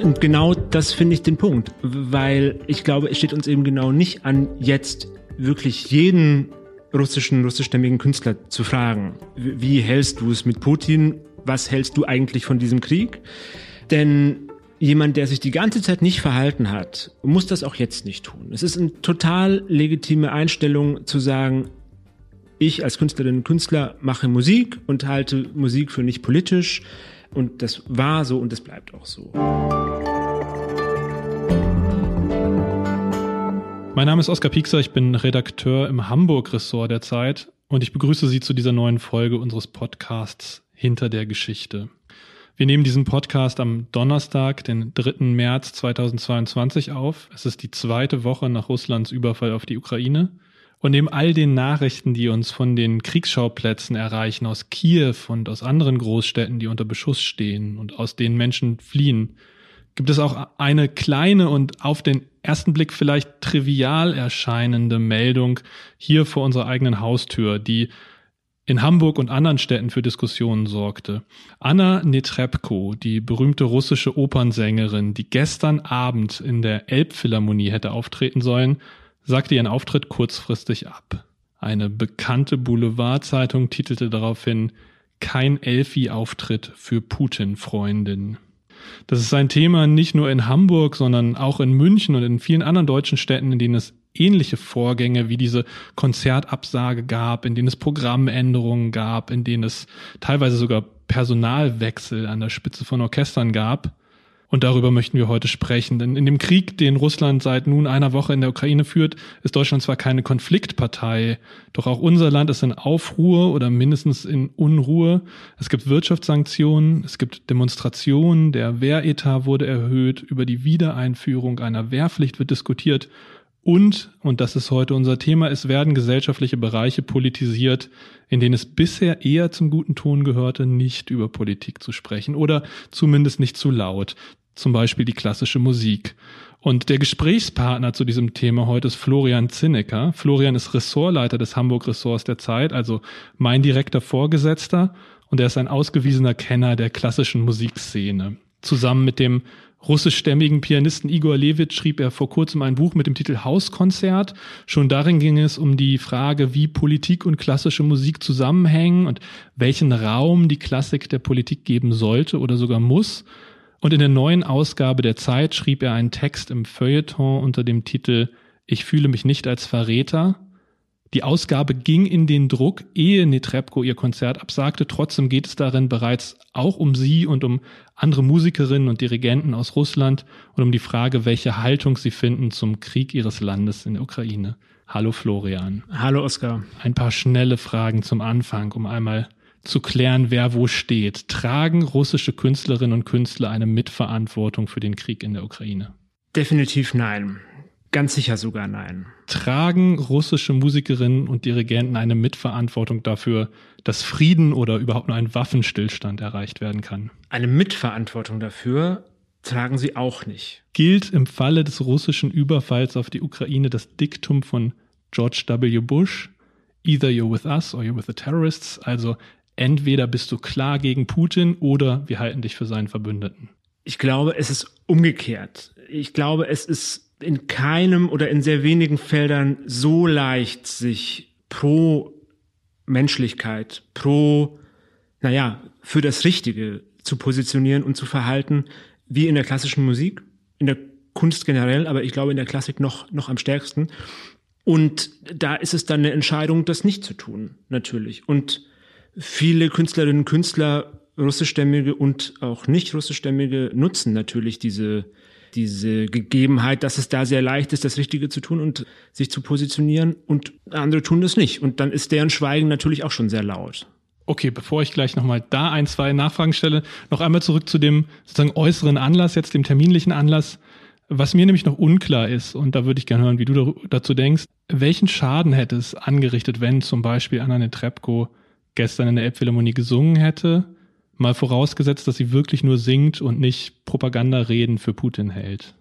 Und genau das finde ich den Punkt, weil ich glaube, es steht uns eben genau nicht an, jetzt wirklich jeden russischen, russischstämmigen Künstler zu fragen, wie hältst du es mit Putin? Was hältst du eigentlich von diesem Krieg? Denn jemand, der sich die ganze Zeit nicht verhalten hat, muss das auch jetzt nicht tun. Es ist eine total legitime Einstellung zu sagen, ich als Künstlerin und Künstler mache Musik und halte Musik für nicht politisch. Und das war so und das bleibt auch so. Mein Name ist Oskar Piekser, ich bin Redakteur im Hamburg-Ressort der Zeit und ich begrüße Sie zu dieser neuen Folge unseres Podcasts Hinter der Geschichte. Wir nehmen diesen Podcast am Donnerstag, den 3. März 2022 auf. Es ist die zweite Woche nach Russlands Überfall auf die Ukraine. Und neben all den Nachrichten, die uns von den Kriegsschauplätzen erreichen, aus Kiew und aus anderen Großstädten, die unter Beschuss stehen und aus denen Menschen fliehen, gibt es auch eine kleine und auf den ersten Blick vielleicht trivial erscheinende Meldung hier vor unserer eigenen Haustür, die in Hamburg und anderen Städten für Diskussionen sorgte. Anna Netrebko, die berühmte russische Opernsängerin, die gestern Abend in der Elbphilharmonie hätte auftreten sollen, sagte ihren Auftritt kurzfristig ab. Eine bekannte Boulevardzeitung titelte daraufhin Kein Elfi-Auftritt für Putin-Freundin. Das ist ein Thema nicht nur in Hamburg, sondern auch in München und in vielen anderen deutschen Städten, in denen es ähnliche Vorgänge wie diese Konzertabsage gab, in denen es Programmänderungen gab, in denen es teilweise sogar Personalwechsel an der Spitze von Orchestern gab. Und darüber möchten wir heute sprechen. Denn in dem Krieg, den Russland seit nun einer Woche in der Ukraine führt, ist Deutschland zwar keine Konfliktpartei, doch auch unser Land ist in Aufruhr oder mindestens in Unruhe. Es gibt Wirtschaftssanktionen, es gibt Demonstrationen, der Wehretat wurde erhöht, über die Wiedereinführung einer Wehrpflicht wird diskutiert. Und, und das ist heute unser Thema, es werden gesellschaftliche Bereiche politisiert, in denen es bisher eher zum guten Ton gehörte, nicht über Politik zu sprechen oder zumindest nicht zu laut zum Beispiel die klassische Musik. Und der Gesprächspartner zu diesem Thema heute ist Florian Zinnecker. Florian ist Ressortleiter des Hamburg Ressorts der Zeit, also mein direkter Vorgesetzter. Und er ist ein ausgewiesener Kenner der klassischen Musikszene. Zusammen mit dem russischstämmigen Pianisten Igor Levit schrieb er vor kurzem ein Buch mit dem Titel Hauskonzert. Schon darin ging es um die Frage, wie Politik und klassische Musik zusammenhängen und welchen Raum die Klassik der Politik geben sollte oder sogar muss. Und in der neuen Ausgabe der Zeit schrieb er einen Text im Feuilleton unter dem Titel Ich fühle mich nicht als Verräter. Die Ausgabe ging in den Druck, ehe Netrebko ihr Konzert absagte. Trotzdem geht es darin bereits auch um sie und um andere Musikerinnen und Dirigenten aus Russland und um die Frage, welche Haltung sie finden zum Krieg ihres Landes in der Ukraine. Hallo Florian. Hallo Oskar. Ein paar schnelle Fragen zum Anfang, um einmal zu klären, wer wo steht. Tragen russische Künstlerinnen und Künstler eine Mitverantwortung für den Krieg in der Ukraine? Definitiv nein. Ganz sicher sogar nein. Tragen russische Musikerinnen und Dirigenten eine Mitverantwortung dafür, dass Frieden oder überhaupt nur ein Waffenstillstand erreicht werden kann? Eine Mitverantwortung dafür tragen sie auch nicht. Gilt im Falle des russischen Überfalls auf die Ukraine das Diktum von George W. Bush? Either you're with us or you're with the terrorists. Also entweder bist du klar gegen Putin oder wir halten dich für seinen Verbündeten. Ich glaube, es ist umgekehrt. Ich glaube, es ist in keinem oder in sehr wenigen Feldern so leicht, sich pro Menschlichkeit, pro, naja, für das Richtige zu positionieren und zu verhalten, wie in der klassischen Musik, in der Kunst generell, aber ich glaube in der Klassik noch, noch am stärksten. Und da ist es dann eine Entscheidung, das nicht zu tun, natürlich. Und viele Künstlerinnen und Künstler, russischstämmige und auch nicht russischstämmige, nutzen natürlich diese, diese Gegebenheit, dass es da sehr leicht ist, das Richtige zu tun und sich zu positionieren und andere tun das nicht. Und dann ist deren Schweigen natürlich auch schon sehr laut. Okay, bevor ich gleich nochmal da ein, zwei Nachfragen stelle, noch einmal zurück zu dem sozusagen äußeren Anlass, jetzt dem terminlichen Anlass. Was mir nämlich noch unklar ist, und da würde ich gerne hören, wie du dazu denkst, welchen Schaden hätte es angerichtet, wenn zum Beispiel Anna Netrebko gestern in der Elbphilharmonie gesungen hätte, mal vorausgesetzt, dass sie wirklich nur singt und nicht Propagandareden für Putin hält?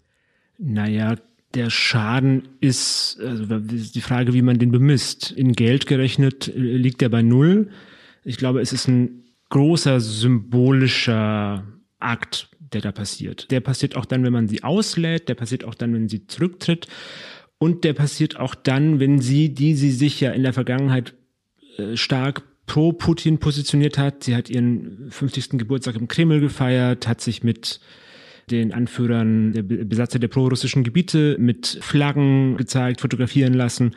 Naja, der Schaden ist, also die Frage, wie man den bemisst. In Geld gerechnet äh, liegt er bei null. Ich glaube, es ist ein großer symbolischer Akt, der da passiert. Der passiert auch dann, wenn man sie auslädt, der passiert auch dann, wenn sie zurücktritt und der passiert auch dann, wenn sie, die sie sich ja in der Vergangenheit äh, stark pro Putin positioniert hat. Sie hat ihren 50. Geburtstag im Kreml gefeiert, hat sich mit den Anführern der Besatzer der prorussischen Gebiete mit Flaggen gezeigt, fotografieren lassen,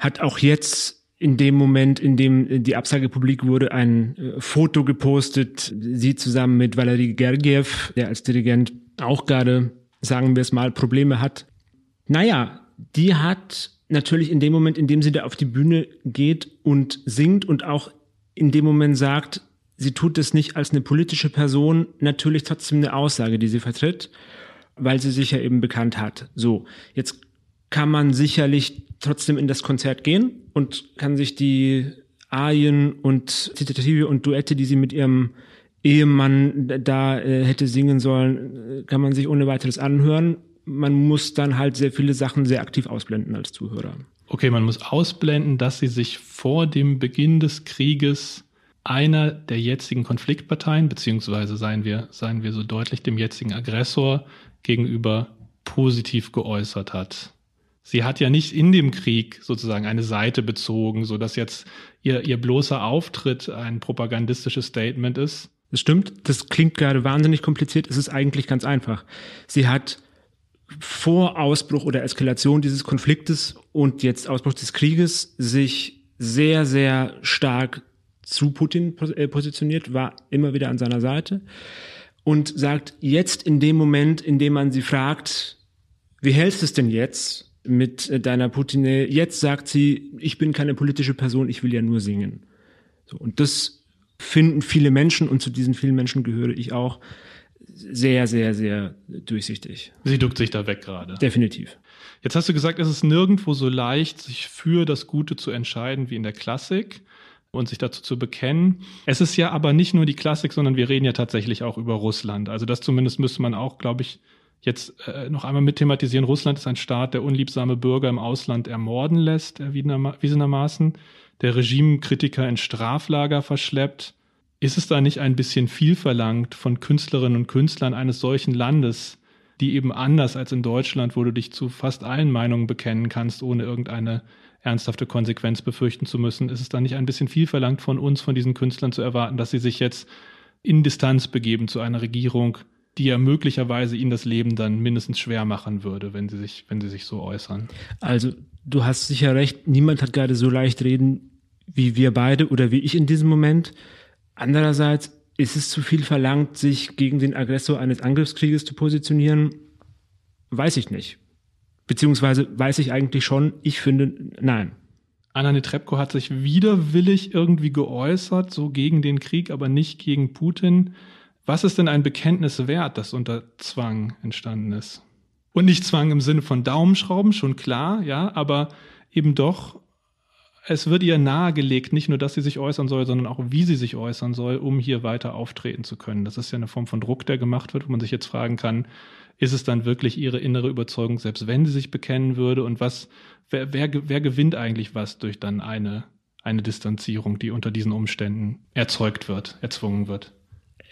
hat auch jetzt in dem Moment, in dem die Absage publik wurde, ein äh, Foto gepostet, sie zusammen mit Valery Gergiev, der als Dirigent auch gerade, sagen wir es mal, Probleme hat. Naja, die hat natürlich in dem Moment, in dem sie da auf die Bühne geht und singt und auch in dem Moment sagt, sie tut es nicht als eine politische Person, natürlich trotzdem eine Aussage, die sie vertritt, weil sie sich ja eben bekannt hat. So, jetzt kann man sicherlich trotzdem in das Konzert gehen und kann sich die Arien und Zitative und Duette, die sie mit ihrem Ehemann da äh, hätte singen sollen, äh, kann man sich ohne weiteres anhören. Man muss dann halt sehr viele Sachen sehr aktiv ausblenden als Zuhörer. Okay, man muss ausblenden, dass sie sich vor dem Beginn des Krieges einer der jetzigen Konfliktparteien, beziehungsweise seien wir, seien wir so deutlich dem jetzigen Aggressor gegenüber positiv geäußert hat. Sie hat ja nicht in dem Krieg sozusagen eine Seite bezogen, so dass jetzt ihr, ihr bloßer Auftritt ein propagandistisches Statement ist. Das stimmt. Das klingt gerade wahnsinnig kompliziert. Es ist eigentlich ganz einfach. Sie hat vor Ausbruch oder Eskalation dieses Konfliktes und jetzt Ausbruch des Krieges sich sehr, sehr stark zu Putin äh, positioniert, war immer wieder an seiner Seite und sagt jetzt in dem Moment, in dem man sie fragt, wie hältst du es denn jetzt? mit äh, deiner Putin. Jetzt sagt sie, ich bin keine politische Person, ich will ja nur singen. So, und das finden viele Menschen und zu diesen vielen Menschen gehöre ich auch sehr, sehr, sehr durchsichtig. Sie duckt sich da weg gerade. Definitiv. Jetzt hast du gesagt, es ist nirgendwo so leicht, sich für das Gute zu entscheiden wie in der Klassik und sich dazu zu bekennen. Es ist ja aber nicht nur die Klassik, sondern wir reden ja tatsächlich auch über Russland. Also das zumindest müsste man auch, glaube ich, jetzt äh, noch einmal mit thematisieren. Russland ist ein Staat, der unliebsame Bürger im Ausland ermorden lässt, erwiesenermaßen, der Regimekritiker in Straflager verschleppt. Ist es da nicht ein bisschen viel verlangt von Künstlerinnen und Künstlern eines solchen Landes, die eben anders als in Deutschland, wo du dich zu fast allen Meinungen bekennen kannst, ohne irgendeine ernsthafte Konsequenz befürchten zu müssen? Ist es da nicht ein bisschen viel verlangt von uns, von diesen Künstlern zu erwarten, dass sie sich jetzt in Distanz begeben zu einer Regierung, die ja möglicherweise ihnen das Leben dann mindestens schwer machen würde, wenn sie sich, wenn sie sich so äußern. Also du hast sicher recht, niemand hat gerade so leicht reden wie wir beide oder wie ich in diesem Moment. Andererseits ist es zu viel verlangt, sich gegen den Aggressor eines Angriffskrieges zu positionieren? Weiß ich nicht. Beziehungsweise weiß ich eigentlich schon, ich finde, nein. Anna Netrebko hat sich widerwillig irgendwie geäußert, so gegen den Krieg, aber nicht gegen Putin. Was ist denn ein Bekenntnis wert, das unter Zwang entstanden ist? Und nicht Zwang im Sinne von Daumenschrauben, schon klar, ja, aber eben doch, es wird ihr nahegelegt, nicht nur, dass sie sich äußern soll, sondern auch, wie sie sich äußern soll, um hier weiter auftreten zu können. Das ist ja eine Form von Druck, der gemacht wird, wo man sich jetzt fragen kann, ist es dann wirklich ihre innere Überzeugung, selbst wenn sie sich bekennen würde? Und was, wer, wer, wer gewinnt eigentlich was durch dann eine, eine Distanzierung, die unter diesen Umständen erzeugt wird, erzwungen wird?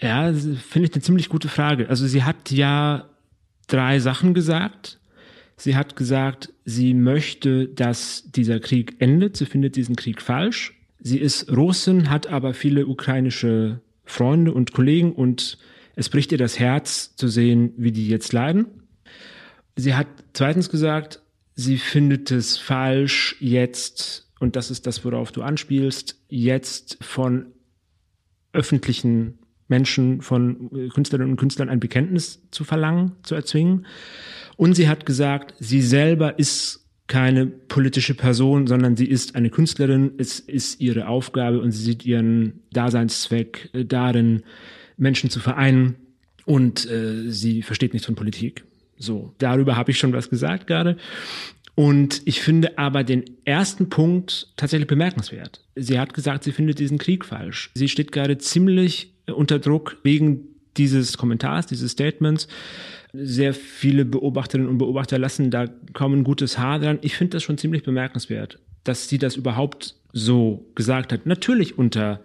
Ja, finde ich eine ziemlich gute Frage. Also sie hat ja drei Sachen gesagt. Sie hat gesagt, sie möchte, dass dieser Krieg endet. Sie findet diesen Krieg falsch. Sie ist Russin, hat aber viele ukrainische Freunde und Kollegen und es bricht ihr das Herz zu sehen, wie die jetzt leiden. Sie hat zweitens gesagt, sie findet es falsch, jetzt, und das ist das, worauf du anspielst, jetzt von öffentlichen Menschen, von äh, Künstlerinnen und Künstlern ein Bekenntnis zu verlangen, zu erzwingen. Und sie hat gesagt, sie selber ist keine politische Person, sondern sie ist eine Künstlerin. Es ist ihre Aufgabe und sie sieht ihren Daseinszweck äh, darin, Menschen zu vereinen. Und äh, sie versteht nichts von Politik. So, darüber habe ich schon was gesagt gerade. Und ich finde aber den ersten Punkt tatsächlich bemerkenswert. Sie hat gesagt, sie findet diesen Krieg falsch. Sie steht gerade ziemlich unter Druck wegen dieses Kommentars, dieses Statements. Sehr viele Beobachterinnen und Beobachter lassen da kaum ein gutes Haar dran. Ich finde das schon ziemlich bemerkenswert, dass sie das überhaupt so gesagt hat. Natürlich unter,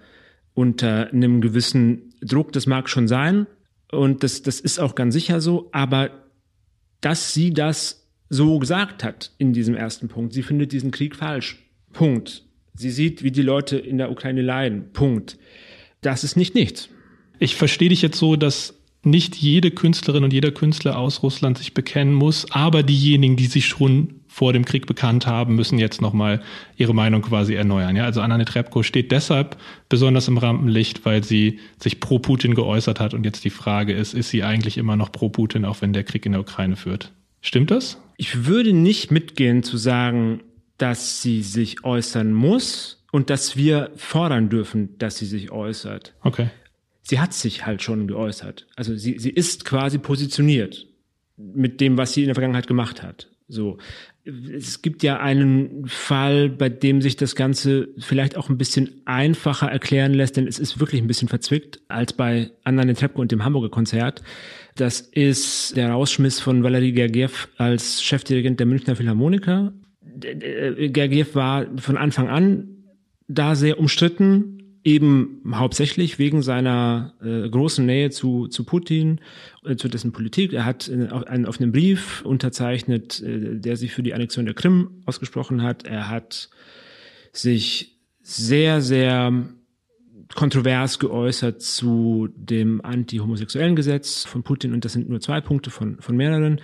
unter einem gewissen Druck, das mag schon sein, Und das, das ist auch ganz sicher so. Aber dass sie das so gesagt hat in diesem ersten Punkt, sie findet diesen Krieg falsch. Punkt. Sie sieht, wie die Leute in der Ukraine leiden. Punkt. Das ist nicht nichts. Ich verstehe dich jetzt so, dass nicht jede Künstlerin und jeder Künstler aus Russland sich bekennen muss, aber diejenigen, die sich schon vor dem Krieg bekannt haben, müssen jetzt nochmal ihre Meinung quasi erneuern. Ja, also Anna Netrebko steht deshalb besonders im Rampenlicht, weil sie sich pro Putin geäußert hat und jetzt die Frage ist, ist sie eigentlich immer noch pro Putin, auch wenn der Krieg in der Ukraine führt? Stimmt das? Ich würde nicht mitgehen zu sagen, dass sie sich äußern muss und dass wir fordern dürfen, dass sie sich äußert. Okay sie hat sich halt schon geäußert. Also sie, sie ist quasi positioniert mit dem, was sie in der Vergangenheit gemacht hat. So. Es gibt ja einen Fall, bei dem sich das Ganze vielleicht auch ein bisschen einfacher erklären lässt, denn es ist wirklich ein bisschen verzwickt als bei Anna Netrebko und dem Hamburger Konzert. Das ist der Rausschmiss von Valery Gergiev als Chefdirigent der Münchner Philharmoniker. Gergiev war von Anfang an da sehr umstritten, eben hauptsächlich wegen seiner äh, großen Nähe zu, zu Putin, äh, zu dessen Politik. Er hat äh, einen offenen Brief unterzeichnet, äh, der sich für die Annexion der Krim ausgesprochen hat. Er hat sich sehr, sehr kontrovers geäußert zu dem anti-homosexuellen Gesetz von Putin und das sind nur zwei Punkte von, von mehreren.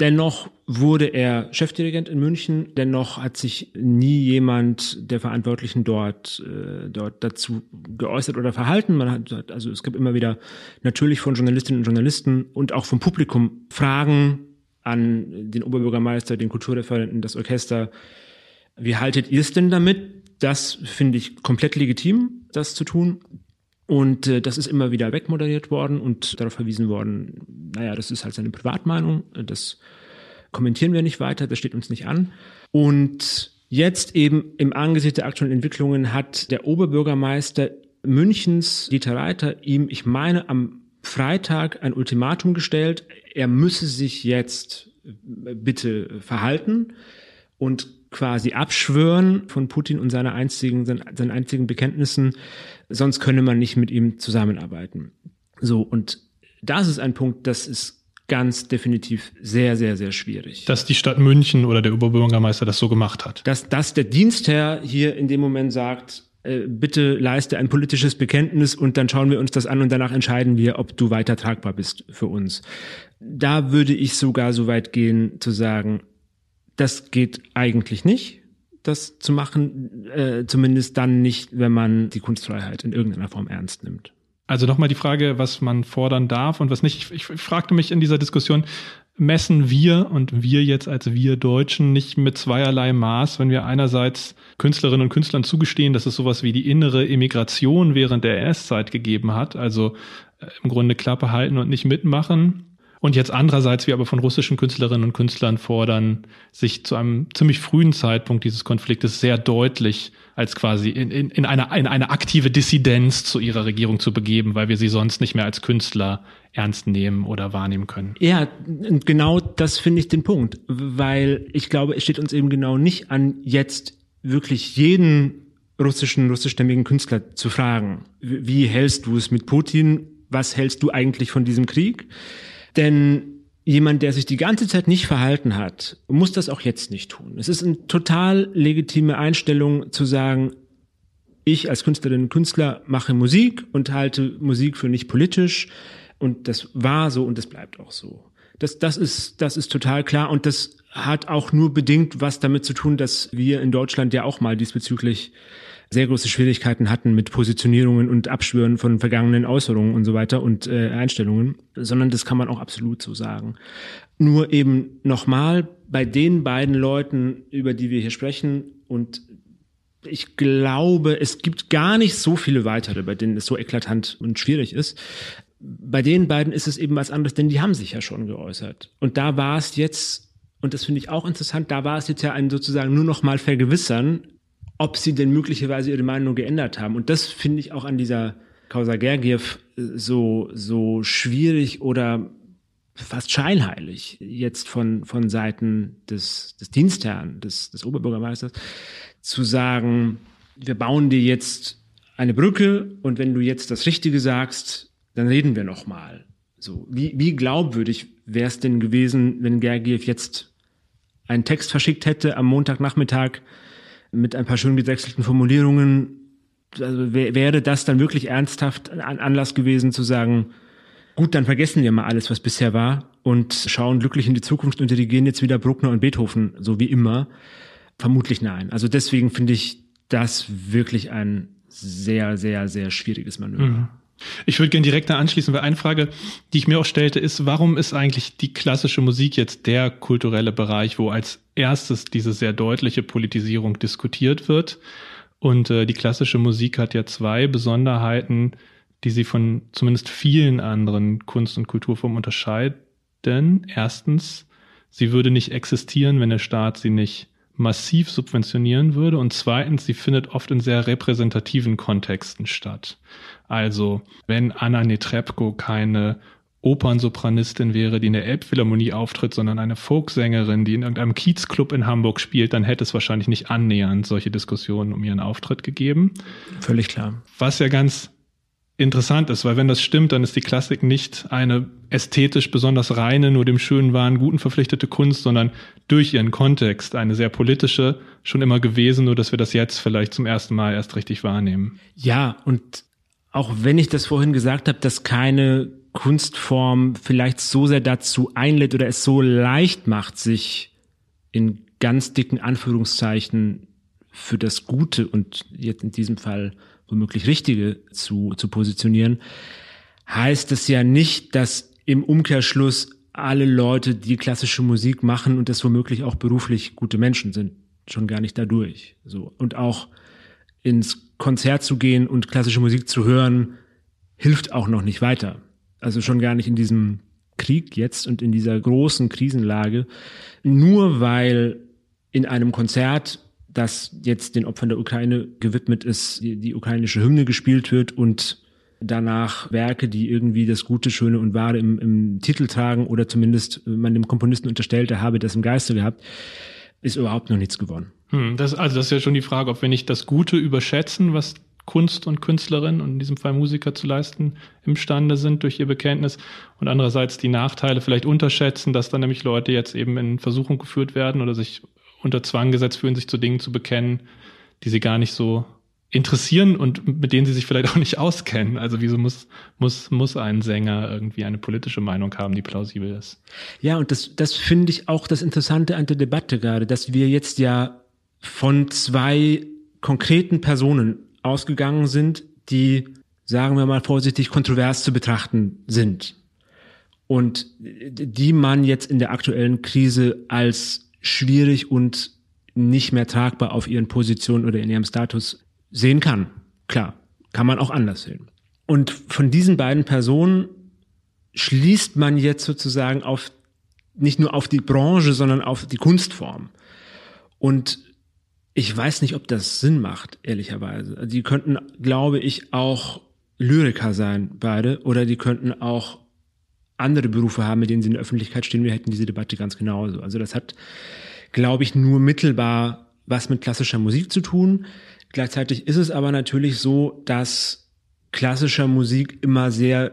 Dennoch wurde er Chefdirigent in München. Dennoch hat sich nie jemand der Verantwortlichen dort, äh, dort dazu geäußert oder verhalten. Man hat, also es gibt immer wieder natürlich von Journalistinnen und Journalisten und auch vom Publikum Fragen an den Oberbürgermeister, den Kulturreferenten, das Orchester. Wie haltet ihr es denn damit? Das finde ich komplett legitim, das zu tun. Und äh, das ist immer wieder wegmoderiert worden und darauf verwiesen worden, naja, das ist halt seine Privatmeinung, das kommentieren wir nicht weiter, das steht uns nicht an. Und jetzt eben im Angesicht der aktuellen Entwicklungen hat der Oberbürgermeister Münchens, Dieter Reiter, ihm, ich meine, am Freitag ein Ultimatum gestellt, er müsse sich jetzt bitte verhalten und quasi abschwören von Putin und seiner einzigen, seinen einzigen Bekenntnissen, sonst könne man nicht mit ihm zusammenarbeiten. So, und das ist ein Punkt, das ist ganz definitiv sehr, sehr, sehr schwierig. Dass die Stadt München oder der Oberbürgermeister das so gemacht hat. Dass, dass der Dienstherr hier in dem Moment sagt, äh, bitte leiste ein politisches Bekenntnis und dann schauen wir uns das an und danach entscheiden wir, ob du weiter tragbar bist für uns. Da würde ich sogar so weit gehen zu sagen, das geht eigentlich nicht, das zu machen, äh, zumindest dann nicht, wenn man die Kunstfreiheit in irgendeiner Form ernst nimmt. Also nochmal die Frage, was man fordern darf und was nicht. Ich, ich fragte mich in dieser Diskussion, messen wir und wir jetzt als wir Deutschen nicht mit zweierlei Maß, wenn wir einerseits Künstlerinnen und Künstlern zugestehen, dass es sowas wie die innere Immigration während der NS-Zeit gegeben hat, also äh, im Grunde Klappe halten und nicht mitmachen, und jetzt andererseits wir aber von russischen Künstlerinnen und Künstlern fordern, sich zu einem ziemlich frühen Zeitpunkt dieses Konfliktes sehr deutlich als quasi in, in, in, eine, in eine aktive Dissidenz zu ihrer Regierung zu begeben, weil wir sie sonst nicht mehr als Künstler ernst nehmen oder wahrnehmen können. Ja, genau das finde ich den Punkt, weil ich glaube, es steht uns eben genau nicht an, jetzt wirklich jeden russischen, russischstämmigen Künstler zu fragen, wie hältst du es mit Putin? Was hältst du eigentlich von diesem Krieg? Denn jemand, der sich die ganze Zeit nicht verhalten hat, muss das auch jetzt nicht tun. Es ist eine total legitime Einstellung zu sagen, ich als Künstlerin und Künstler mache Musik und halte Musik für nicht politisch. Und das war so und das bleibt auch so. Das, das, ist, das ist total klar und das hat auch nur bedingt was damit zu tun, dass wir in Deutschland ja auch mal diesbezüglich sehr große Schwierigkeiten hatten mit Positionierungen und Abschwören von vergangenen Äußerungen und so weiter und äh, Einstellungen, sondern das kann man auch absolut so sagen. Nur eben nochmal bei den beiden Leuten, über die wir hier sprechen und ich glaube, es gibt gar nicht so viele weitere, bei denen es so eklatant und schwierig ist. Bei den beiden ist es eben was anderes, denn die haben sich ja schon geäußert. Und da war es jetzt, und das finde ich auch interessant, da war es jetzt ja ein sozusagen nur noch mal vergewissern, ob sie denn möglicherweise ihre Meinung geändert haben. Und das finde ich auch an dieser Causa Gergiev äh, so, so schwierig oder fast scheinheilig jetzt von, von Seiten des, des Dienstherrn, des, des Oberbürgermeisters, zu sagen, wir bauen dir jetzt eine Brücke und wenn du jetzt das Richtige sagst, dann reden wir nochmal. So, wie, wie glaubwürdig wäre es denn gewesen, wenn Gergiev jetzt einen Text verschickt hätte am Montagnachmittag mit ein paar schön gedrechselten Formulierungen? Also wäre das dann wirklich ernsthaft ein Anlass gewesen zu sagen, gut, dann vergessen wir mal alles, was bisher war und schauen glücklich in die Zukunft und dirigieren jetzt wieder Bruckner und Beethoven, so wie immer? Vermutlich nein. Also deswegen finde ich das wirklich ein sehr, sehr, sehr schwieriges Manöver. Mhm. Ich würde gerne direkt da anschließen, weil eine Frage, die ich mir auch stellte, ist, warum ist eigentlich die klassische Musik jetzt der kulturelle Bereich, wo als erstes diese sehr deutliche Politisierung diskutiert wird? Und äh, die klassische Musik hat ja zwei Besonderheiten, die sie von zumindest vielen anderen Kunst- und Kulturformen unterscheiden. Erstens, sie würde nicht existieren, wenn der Staat sie nicht massiv subventionieren würde. Und zweitens, sie findet oft in sehr repräsentativen Kontexten statt. Also, wenn Anna Netrebko keine Opernsopranistin wäre, die in der Elbphilharmonie auftritt, sondern eine Folksängerin, die in irgendeinem Kiezclub in Hamburg spielt, dann hätte es wahrscheinlich nicht annähernd solche Diskussionen um ihren Auftritt gegeben. Völlig klar. Was ja ganz interessant ist, weil wenn das stimmt, dann ist die Klassik nicht eine ästhetisch besonders reine, nur dem schönen Wahn guten verpflichtete Kunst, sondern durch ihren Kontext eine sehr politische schon immer gewesen, nur dass wir das jetzt vielleicht zum ersten Mal erst richtig wahrnehmen. Ja, und auch wenn ich das vorhin gesagt habe, dass keine Kunstform vielleicht so sehr dazu einlädt oder es so leicht macht, sich in ganz dicken Anführungszeichen für das Gute und jetzt in diesem Fall womöglich Richtige zu, zu positionieren, heißt es ja nicht, dass im Umkehrschluss alle Leute, die klassische Musik machen und das womöglich auch beruflich gute Menschen sind, schon gar nicht dadurch. So. Und auch ins Konzert zu gehen und klassische Musik zu hören, hilft auch noch nicht weiter. Also schon gar nicht in diesem Krieg jetzt und in dieser großen Krisenlage. Nur weil in einem Konzert dass jetzt den Opfern der Ukraine gewidmet ist, die, die ukrainische Hymne gespielt wird und danach Werke, die irgendwie das Gute, Schöne und Wahre im, im Titel tragen oder zumindest man dem Komponisten unterstellt, er habe das im Geiste gehabt, ist überhaupt noch nichts gewonnen. Hm, das, also das ist ja schon die Frage, ob wir nicht das Gute überschätzen, was Kunst und Künstlerinnen und in diesem Fall Musiker zu leisten imstande sind durch ihr Bekenntnis und andererseits die Nachteile vielleicht unterschätzen, dass dann nämlich Leute jetzt eben in Versuchung geführt werden oder sich unter Zwang gesetzt fühlen, sich zu Dingen zu bekennen, die sie gar nicht so interessieren und mit denen sie sich vielleicht auch nicht auskennen. Also wieso muss, muss, muss ein Sänger irgendwie eine politische Meinung haben, die plausibel ist? Ja, und das, das finde ich auch das Interessante an der Debatte gerade, dass wir jetzt ja von zwei konkreten Personen ausgegangen sind, die, sagen wir mal vorsichtig, kontrovers zu betrachten sind. Und die man jetzt in der aktuellen Krise als schwierig und nicht mehr tragbar auf ihren Positionen oder in ihrem Status sehen kann. Klar, kann man auch anders sehen. Und von diesen beiden Personen schließt man jetzt sozusagen auf nicht nur auf die Branche, sondern auf die Kunstform. Und ich weiß nicht, ob das Sinn macht, ehrlicherweise. Die könnten, glaube ich, auch Lyriker sein, beide, oder die könnten auch andere Berufe haben, mit denen sie in der Öffentlichkeit stehen, wir hätten diese Debatte ganz genauso. Also das hat, glaube ich, nur mittelbar was mit klassischer Musik zu tun. Gleichzeitig ist es aber natürlich so, dass klassischer Musik immer sehr,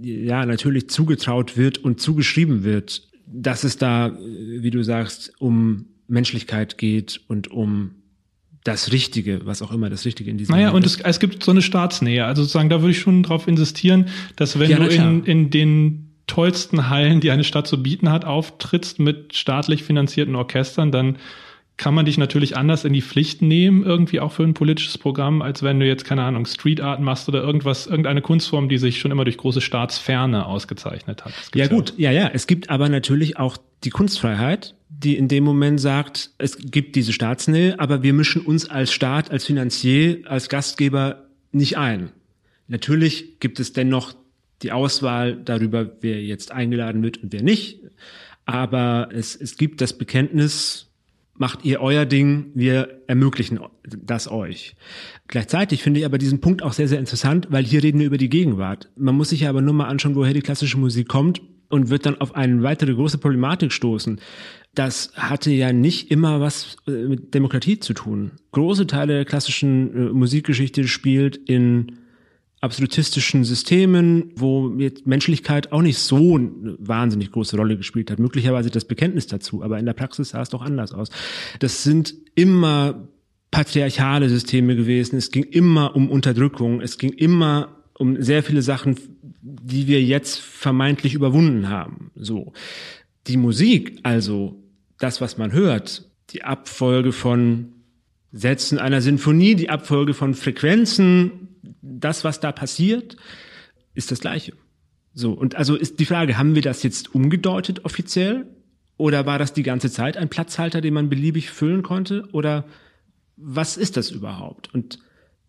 ja, natürlich zugetraut wird und zugeschrieben wird, dass es da, wie du sagst, um Menschlichkeit geht und um das Richtige, was auch immer das Richtige in diesem Naja, und es, es, gibt so eine Staatsnähe. Also sozusagen, da würde ich schon darauf insistieren, dass wenn ja, du in, in den tollsten Hallen, die eine Stadt zu bieten hat, auftrittst mit staatlich finanzierten Orchestern, dann kann man dich natürlich anders in die Pflicht nehmen, irgendwie auch für ein politisches Programm, als wenn du jetzt, keine Ahnung, Street Art machst oder irgendwas, irgendeine Kunstform, die sich schon immer durch große Staatsferne ausgezeichnet hat. Ja gut, ja, ja. Es gibt aber natürlich auch die Kunstfreiheit, die in dem Moment sagt, es gibt diese Staatsnähe, aber wir mischen uns als Staat, als Finanzier, als Gastgeber nicht ein. Natürlich gibt es dennoch die Auswahl darüber, wer jetzt eingeladen wird und wer nicht. Aber es, es gibt das Bekenntnis, macht ihr euer Ding, wir ermöglichen das euch. Gleichzeitig finde ich aber diesen Punkt auch sehr, sehr interessant, weil hier reden wir über die Gegenwart. Man muss sich ja aber nur mal anschauen, woher die klassische Musik kommt und wird dann auf eine weitere große Problematik stoßen. Das hatte ja nicht immer was äh, mit Demokratie zu tun. Große Teile der klassischen äh, Musikgeschichte spielt in absolutistischen Systemen, wo jetzt Menschlichkeit auch nicht so eine wahnsinnig große Rolle gespielt hat. Möglicherweise das Bekenntnis dazu, aber in der Praxis sah es doch anders aus. Das sind immer patriarchale Systeme gewesen. Es ging immer um Unterdrückung. Es ging immer um sehr viele Sachen, die wir jetzt vermeintlich überwunden haben. So. Die Musik, also das, was man hört, die Abfolge von Sätzen einer Sinfonie, die Abfolge von Frequenzen, das, was da passiert, ist das Gleiche. So. Und also ist die Frage, haben wir das jetzt umgedeutet offiziell? Oder war das die ganze Zeit ein Platzhalter, den man beliebig füllen konnte? Oder was ist das überhaupt? Und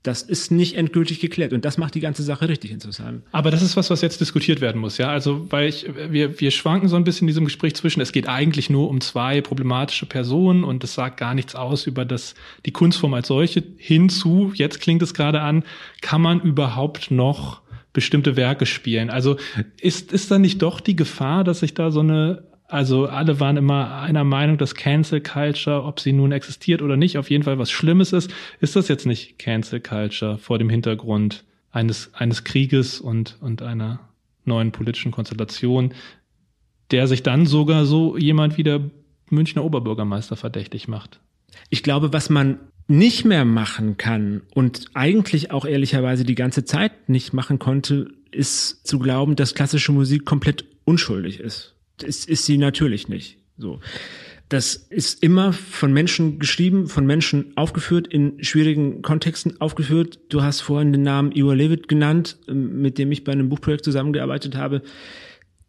das ist nicht endgültig geklärt und das macht die ganze Sache richtig interessant. Aber das ist was, was jetzt diskutiert werden muss, ja. Also, weil ich, wir, wir schwanken so ein bisschen in diesem Gespräch zwischen, es geht eigentlich nur um zwei problematische Personen und es sagt gar nichts aus über das, die Kunstform als solche hinzu, jetzt klingt es gerade an, kann man überhaupt noch bestimmte Werke spielen? Also, ist, ist da nicht doch die Gefahr, dass sich da so eine also alle waren immer einer Meinung, dass Cancel Culture, ob sie nun existiert oder nicht, auf jeden Fall was Schlimmes ist. Ist das jetzt nicht Cancel Culture vor dem Hintergrund eines, eines Krieges und, und einer neuen politischen Konstellation, der sich dann sogar so jemand wie der Münchner Oberbürgermeister verdächtig macht? Ich glaube, was man nicht mehr machen kann und eigentlich auch ehrlicherweise die ganze Zeit nicht machen konnte, ist zu glauben, dass klassische Musik komplett unschuldig ist ist, ist sie natürlich nicht. So. Das ist immer von Menschen geschrieben, von Menschen aufgeführt, in schwierigen Kontexten aufgeführt. Du hast vorhin den Namen Ior Levitt genannt, ähm, mit dem ich bei einem Buchprojekt zusammengearbeitet habe.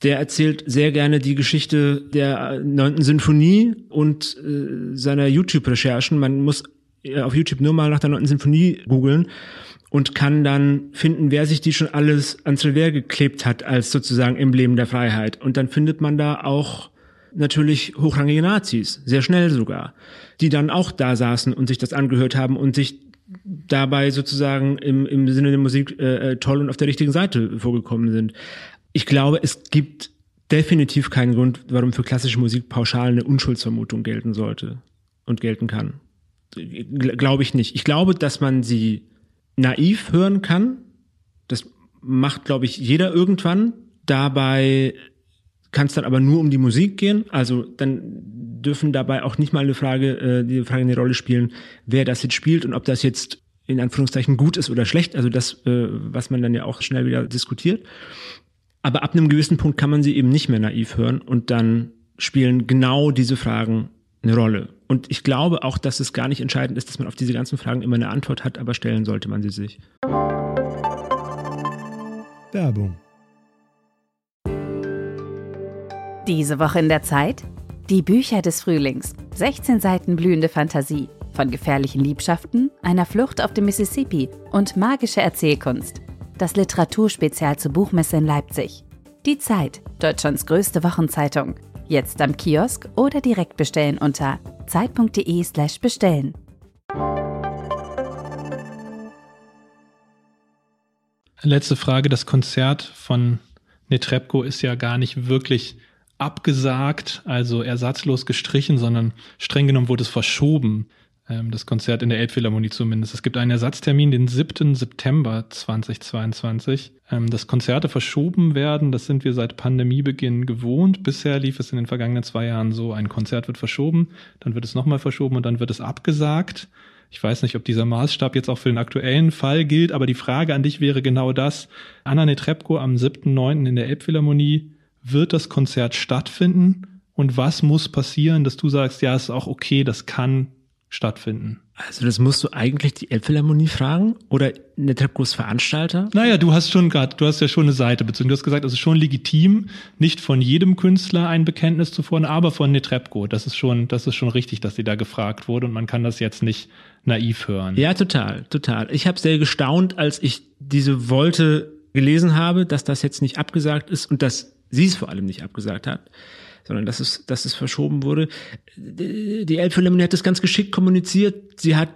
Der erzählt sehr gerne die Geschichte der neunten Sinfonie und äh, seiner YouTube-Recherchen. Man muss äh, auf YouTube nur mal nach der neunten Sinfonie googeln und kann dann finden, wer sich die schon alles ans Revers geklebt hat als sozusagen Emblem der Freiheit. Und dann findet man da auch natürlich hochrangige Nazis, sehr schnell sogar, die dann auch da saßen und sich das angehört haben und sich dabei sozusagen im, im Sinne der Musik äh, äh toll und auf der richtigen Seite vorgekommen sind. Ich glaube, es gibt definitiv keinen Grund, warum für klassische Musik pauschal eine Unschuldsvermutung gelten sollte und gelten kann. Glaube ich nicht. Ich glaube, dass man sie naiv hören kann. Das macht, glaube ich, jeder irgendwann. Dabei kann es dann aber nur um die Musik gehen. Also dann dürfen dabei auch nicht mal eine Frage, äh, die Frage eine Rolle spielen, wer das jetzt spielt und ob das jetzt in Anführungszeichen gut ist oder schlecht. Also das, äh, was man dann ja auch schnell wieder diskutiert. Aber ab einem gewissen Punkt kann man sie eben nicht mehr naiv hören und dann spielen genau diese Fragen eine Rolle. Und ich glaube auch, dass es gar nicht entscheidend ist, dass man auf diese ganzen Fragen immer eine Antwort hat, aber stellen sollte man sie sich. Werbung. Diese Woche in der Zeit? Die Bücher des Frühlings. 16 Seiten blühende Fantasie. Von gefährlichen Liebschaften, einer Flucht auf dem Mississippi und magische Erzählkunst. Das Literaturspezial zur Buchmesse in Leipzig. Die Zeit, Deutschlands größte Wochenzeitung. Jetzt am Kiosk oder direkt bestellen unter zeit.de/slash bestellen. Letzte Frage. Das Konzert von Netrebko ist ja gar nicht wirklich abgesagt, also ersatzlos gestrichen, sondern streng genommen wurde es verschoben. Ähm, das Konzert in der Elbphilharmonie zumindest. Es gibt einen Ersatztermin, den 7. September 2022. Ähm, dass Konzerte verschoben werden, das sind wir seit Pandemiebeginn gewohnt. Bisher lief es in den vergangenen zwei Jahren so, ein Konzert wird verschoben, dann wird es nochmal verschoben und dann wird es abgesagt. Ich weiß nicht, ob dieser Maßstab jetzt auch für den aktuellen Fall gilt, aber die Frage an dich wäre genau das. Anna Netrebko am 7.9. in der Elbphilharmonie, wird das Konzert stattfinden? Und was muss passieren, dass du sagst, ja, ist auch okay, das kann stattfinden. Also das musst du eigentlich die Elbphilharmonie fragen oder Netrebkos Veranstalter? Naja, du hast schon gerade, du hast ja schon eine Seite bezogen. Du hast gesagt, es ist schon legitim, nicht von jedem Künstler ein Bekenntnis zu fordern, aber von Netrebko. Das ist schon, das ist schon richtig, dass sie da gefragt wurde und man kann das jetzt nicht naiv hören. Ja, total, total. Ich habe sehr gestaunt, als ich diese Wolte gelesen habe, dass das jetzt nicht abgesagt ist und dass sie es vor allem nicht abgesagt hat sondern dass es, dass es verschoben wurde. Die Elbphilharmonie hat das ganz geschickt kommuniziert. Sie hat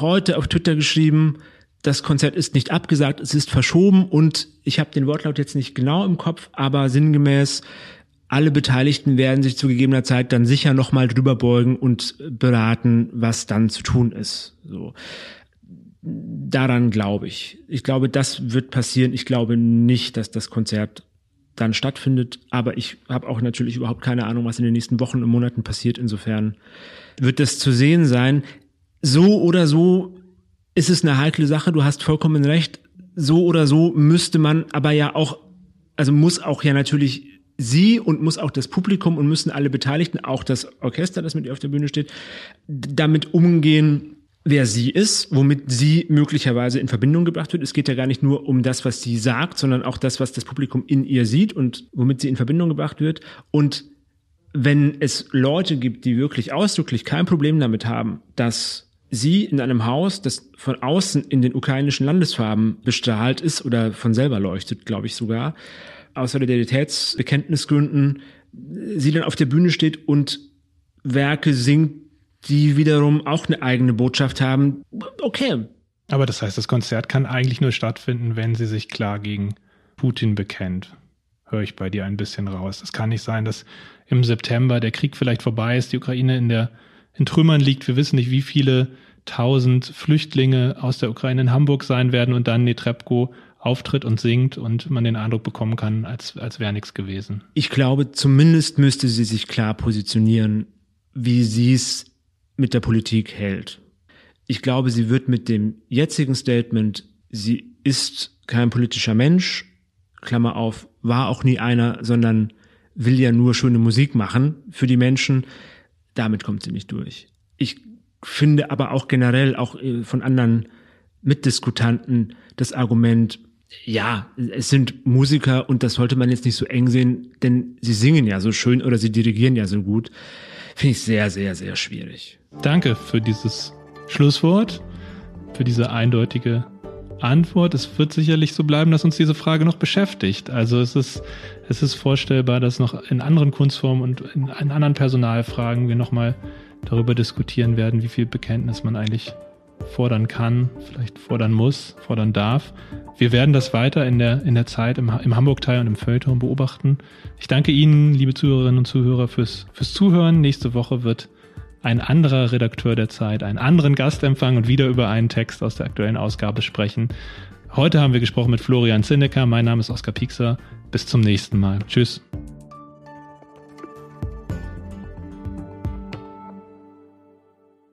heute auf Twitter geschrieben, das Konzert ist nicht abgesagt, es ist verschoben und ich habe den Wortlaut jetzt nicht genau im Kopf, aber sinngemäß alle Beteiligten werden sich zu gegebener Zeit dann sicher nochmal drüber beugen und beraten, was dann zu tun ist. So. daran glaube ich. Ich glaube, das wird passieren. Ich glaube nicht, dass das Konzert dann stattfindet. Aber ich habe auch natürlich überhaupt keine Ahnung, was in den nächsten Wochen und Monaten passiert. Insofern wird das zu sehen sein. So oder so ist es eine heikle Sache. Du hast vollkommen recht. So oder so müsste man aber ja auch, also muss auch ja natürlich sie und muss auch das Publikum und müssen alle Beteiligten, auch das Orchester, das mit ihr auf der Bühne steht, damit umgehen, wer sie ist, womit sie möglicherweise in Verbindung gebracht wird. Es geht ja gar nicht nur um das, was sie sagt, sondern auch das, was das Publikum in ihr sieht und womit sie in Verbindung gebracht wird. Und wenn es Leute gibt, die wirklich ausdrücklich kein Problem damit haben, dass sie in einem Haus, das von außen in den ukrainischen Landesfarben bestrahlt ist oder von selber leuchtet, glaube ich sogar, aus Solidaritätsbekenntnisgründen, sie dann auf der Bühne steht und Werke singt, die wiederum auch eine eigene Botschaft haben. Okay. Aber das heißt, das Konzert kann eigentlich nur stattfinden, wenn sie sich klar gegen Putin bekennt. Höre ich bei dir ein bisschen raus. Es kann nicht sein, dass im September der Krieg vielleicht vorbei ist, die Ukraine in der in Trümmern liegt. Wir wissen nicht, wie viele tausend Flüchtlinge aus der Ukraine in Hamburg sein werden und dann Netrebko auftritt und singt und man den Eindruck bekommen kann, als, als wäre nichts gewesen. Ich glaube, zumindest müsste sie sich klar positionieren, wie sie es mit der Politik hält. Ich glaube, sie wird mit dem jetzigen Statement, sie ist kein politischer Mensch, Klammer auf, war auch nie einer, sondern will ja nur schöne Musik machen für die Menschen, damit kommt sie nicht durch. Ich finde aber auch generell, auch äh, von anderen Mitdiskutanten, das Argument, ja, es sind Musiker und das sollte man jetzt nicht so eng sehen, denn sie singen ja so schön oder sie dirigieren ja so gut, finde ich sehr, sehr, sehr schwierig. Danke für dieses Schlusswort, für diese eindeutige Antwort. Es wird sicherlich so bleiben, dass uns diese Frage noch beschäftigt. Also es ist, es ist vorstellbar, dass noch in anderen Kunstformen und in, in anderen Personalfragen wir nochmal darüber diskutieren werden, wie viel Bekenntnis man eigentlich fordern kann, vielleicht fordern muss, fordern darf. Wir werden das weiter in der, in der Zeit im, im Hamburg-Teil und im Feuilleton beobachten. Ich danke Ihnen, liebe Zuhörerinnen und Zuhörer, fürs, fürs Zuhören. Nächste Woche wird ein anderer Redakteur der Zeit einen anderen Gast empfangen und wieder über einen Text aus der aktuellen Ausgabe sprechen. Heute haben wir gesprochen mit Florian Zinnecker. Mein Name ist Oskar Piekser. Bis zum nächsten Mal. Tschüss.